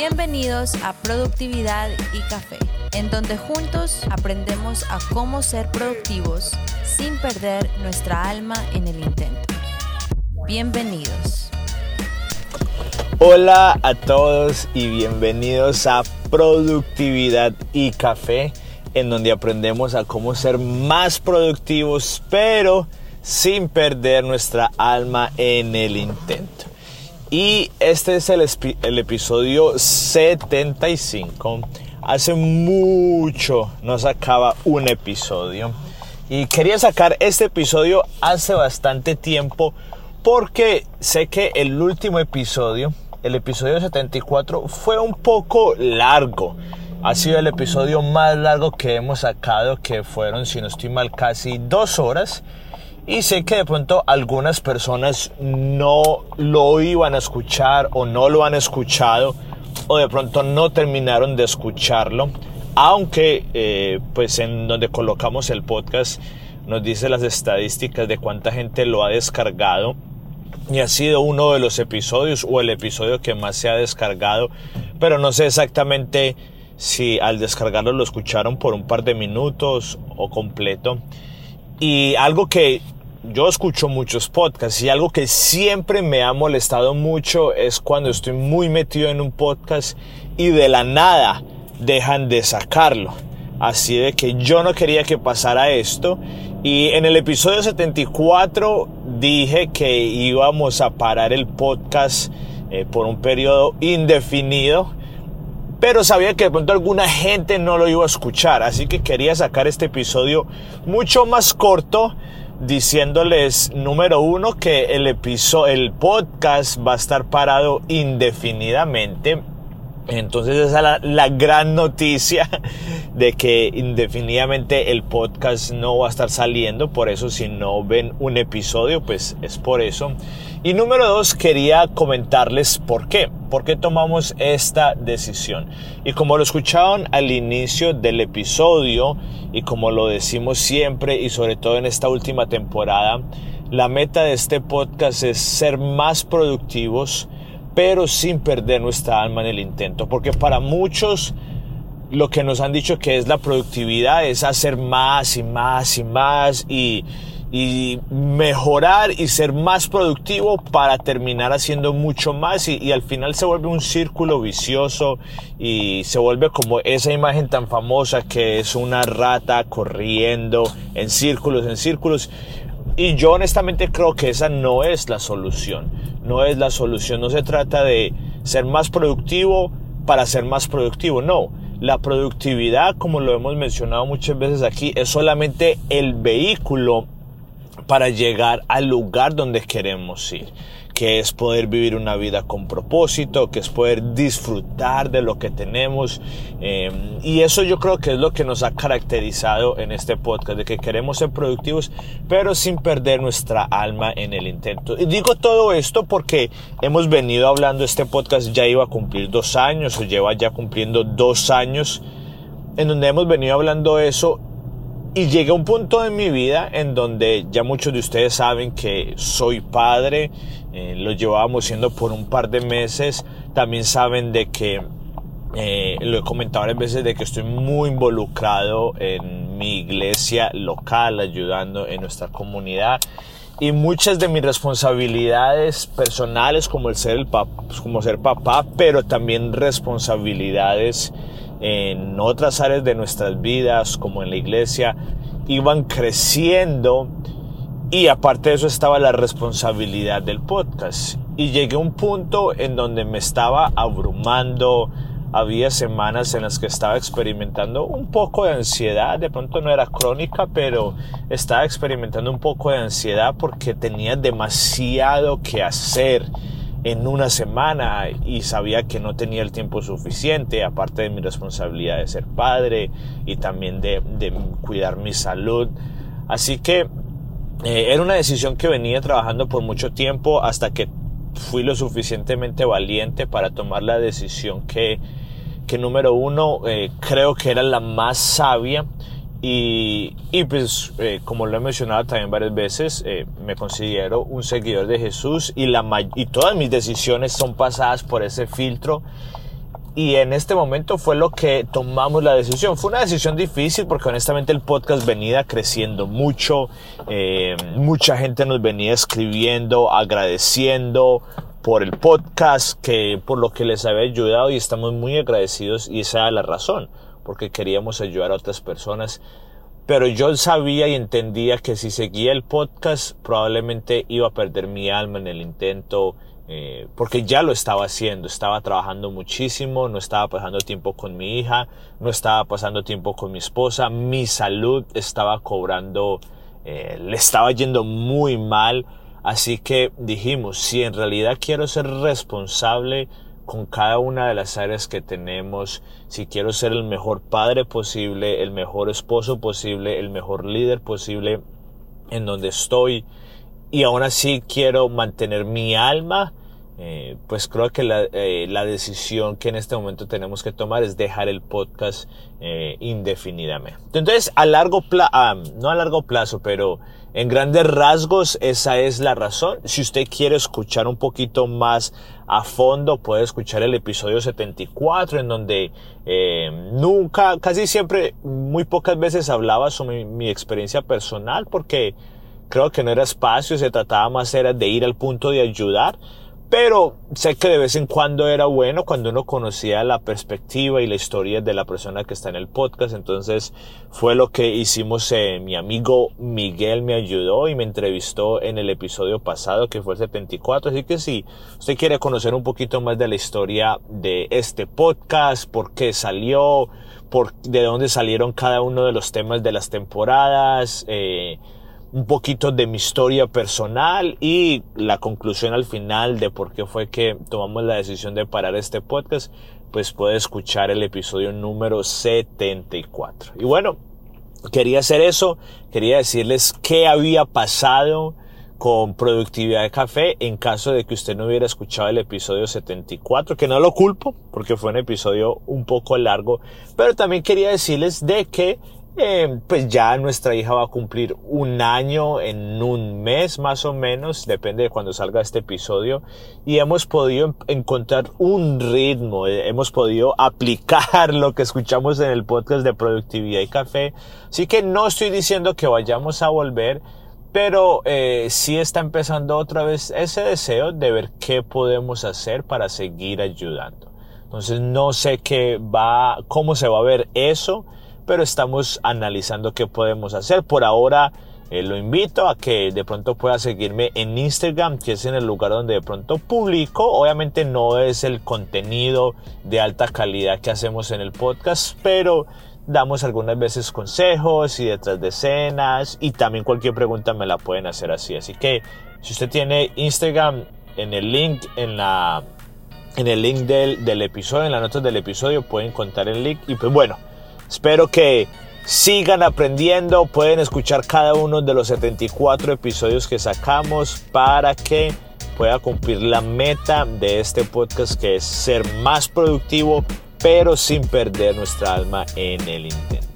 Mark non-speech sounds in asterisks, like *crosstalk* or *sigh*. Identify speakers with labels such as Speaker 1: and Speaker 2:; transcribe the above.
Speaker 1: Bienvenidos a Productividad y Café, en donde juntos aprendemos a cómo ser productivos sin perder nuestra alma en el intento. Bienvenidos.
Speaker 2: Hola a todos y bienvenidos a Productividad y Café, en donde aprendemos a cómo ser más productivos, pero sin perder nuestra alma en el intento. Y este es el, el, episodio 75. Hace mucho no sacaba un episodio. Y quería sacar este episodio hace bastante tiempo porque sé que el último episodio, el episodio 74, fue un poco largo. Ha sido el episodio más largo que hemos sacado, que fueron, si no estoy mal, casi dos horas. Y sé que de pronto algunas personas no lo iban a escuchar o no lo han escuchado o de pronto no terminaron de escucharlo. Aunque eh, pues en donde colocamos el podcast nos dice las estadísticas de cuánta gente lo ha descargado. Y ha sido uno de los episodios o el episodio que más se ha descargado. Pero no sé exactamente si al descargarlo lo escucharon por un par de minutos o completo. Y algo que yo escucho muchos podcasts y algo que siempre me ha molestado mucho es cuando estoy muy metido en un podcast y de la nada dejan de sacarlo. Así de que yo no quería que pasara esto. Y en el episodio 74 dije que íbamos a parar el podcast eh, por un periodo indefinido. Pero sabía que de pronto alguna gente no lo iba a escuchar. Así que quería sacar este episodio mucho más corto diciéndoles, número uno, que el episodio, el podcast va a estar parado indefinidamente. Entonces esa es la, gran noticia *laughs* de que indefinidamente el podcast no va a estar saliendo. Por eso si no ven un episodio, pues es por eso. Y número dos, quería comentarles por qué. ¿Por qué tomamos esta decisión? Y como lo escucharon al inicio del episodio y como lo decimos siempre y sobre todo en esta última temporada, la meta de este podcast es ser más productivos pero sin perder nuestra alma en el intento. Porque para muchos lo que nos han dicho que es la productividad es hacer más y más y más y, y mejorar y ser más productivo para terminar haciendo mucho más y, y, al final se vuelve un círculo vicioso y se vuelve como esa imagen tan famosa que es una rata corriendo en círculos, en círculos. Y yo honestamente creo que esa no es la solución. No es la solución. No se trata de ser más productivo para ser más productivo. No. La productividad, como lo hemos mencionado muchas veces aquí, es solamente el vehículo para llegar al lugar donde queremos ir que es poder vivir una vida con propósito, que es poder disfrutar de lo que tenemos. Eh, y eso yo creo que es lo que nos ha caracterizado en este podcast, de que queremos ser productivos, pero sin perder nuestra alma en el intento. Y digo todo esto porque hemos venido hablando, este podcast ya iba a cumplir dos años, o lleva ya cumpliendo dos años, en donde hemos venido hablando eso y llegué a un punto en mi vida en donde ya muchos de ustedes saben que soy padre, eh, lo llevábamos siendo por un par de meses, también saben de que, eh, lo he comentado varias veces, de que estoy muy involucrado en mi iglesia local, ayudando en nuestra comunidad. Y muchas de mis responsabilidades personales, como el ser, el como ser papá, pero también responsabilidades en otras áreas de nuestras vidas, como en la iglesia, iban creciendo y aparte de eso estaba la responsabilidad del podcast. Y llegué a un punto en donde me estaba abrumando, había semanas en las que estaba experimentando un poco de ansiedad, de pronto no era crónica, pero estaba experimentando un poco de ansiedad porque tenía demasiado que hacer en una semana y sabía que no tenía el tiempo suficiente, aparte de mi responsabilidad de ser padre y también de, cuidar mi salud. Así que eh, era una decisión que venía trabajando por mucho tiempo hasta que fui lo suficientemente valiente para tomar la decisión que, que número uno, eh, creo que era la más sabia y, y pues, eh, como lo he mencionado también varias veces, eh, me considero un seguidor de Jesús y, la, y todas mis decisiones son pasadas por ese filtro. y en este momento fue lo que tomamos la decisión. Fue una decisión difícil porque honestamente el podcast venía creciendo mucho, eh, mucha gente nos venía escribiendo, agradeciendo por el podcast, que por lo que les había ayudado y estamos muy agradecidos y esa era la razón, porque queríamos ayudar a otras personas. Pero yo sabía y entendía que si seguía el podcast probablemente iba a perder mi alma en el intento, eh, porque ya lo estaba haciendo, estaba trabajando muchísimo, no estaba pasando tiempo con mi hija, no estaba pasando tiempo con mi esposa, mi salud estaba cobrando, eh, le estaba yendo muy mal, así que dijimos, si en realidad quiero ser responsable con cada una de las áreas que tenemos, si quiero ser el mejor padre posible, el mejor esposo posible, el mejor líder posible en donde estoy, y aún así quiero mantener mi alma, eh, pues creo que eh, la, decisión que en este momento tenemos que tomar es dejar el podcast eh, indefinidamente. Entonces, a largo plazo, ah, no a largo plazo, pero en grandes rasgos, esa es la razón. Si usted quiere escuchar un poquito más a fondo, puede escuchar el episodio 74, en donde nunca, casi siempre, muy pocas veces hablaba sobre mi, mi experiencia personal, porque creo que no era espacio, se trataba más era de ir al punto de ayudar pero sé que de vez en cuando era bueno cuando uno conocía la perspectiva y la historia de la persona que está en el podcast. Entonces fue lo que hicimos. Eh, mi amigo Miguel me ayudó y me entrevistó en el episodio pasado que fue el 74. Así que si usted quiere conocer un poquito más de la historia de este podcast, por qué salió, por, de dónde salieron cada uno de los temas de las temporadas, eh, un poquito de mi historia personal y la conclusión al final de por qué fue que tomamos la decisión de parar este podcast, pues puede escuchar el episodio número 74. Y bueno, quería hacer eso, quería decirles qué había pasado con productividad de café en caso de que usted no hubiera escuchado el episodio 74, que no lo culpo porque fue un episodio un poco largo, pero también quería decirles de que eh, pues ya nuestra hija va a cumplir un año en un mes más o menos, depende de cuando salga este episodio, y hemos podido encontrar un ritmo, eh, hemos podido aplicar *laughs* lo que escuchamos en el podcast de productividad y café, así que no estoy diciendo que vayamos a volver, pero eh, sí está empezando otra vez ese deseo de ver qué podemos hacer para seguir ayudando. Entonces no sé qué va, cómo se va a ver eso, pero estamos analizando qué podemos hacer. Por ahora eh, lo invito a que de pronto pueda seguirme en Instagram, que es en el lugar donde de pronto publico. Obviamente no es el contenido de alta calidad que hacemos en el podcast, pero damos algunas veces consejos y detrás de escenas y también cualquier pregunta me la pueden hacer así. Así que si usted tiene Instagram en el link en la en el link del, del episodio, en las notas del episodio pueden encontrar el link y pues bueno, Espero que sigan aprendiendo, pueden escuchar cada uno de los 74 episodios que sacamos para que pueda cumplir la meta de este podcast que es ser más productivo pero sin perder nuestra alma en el intento.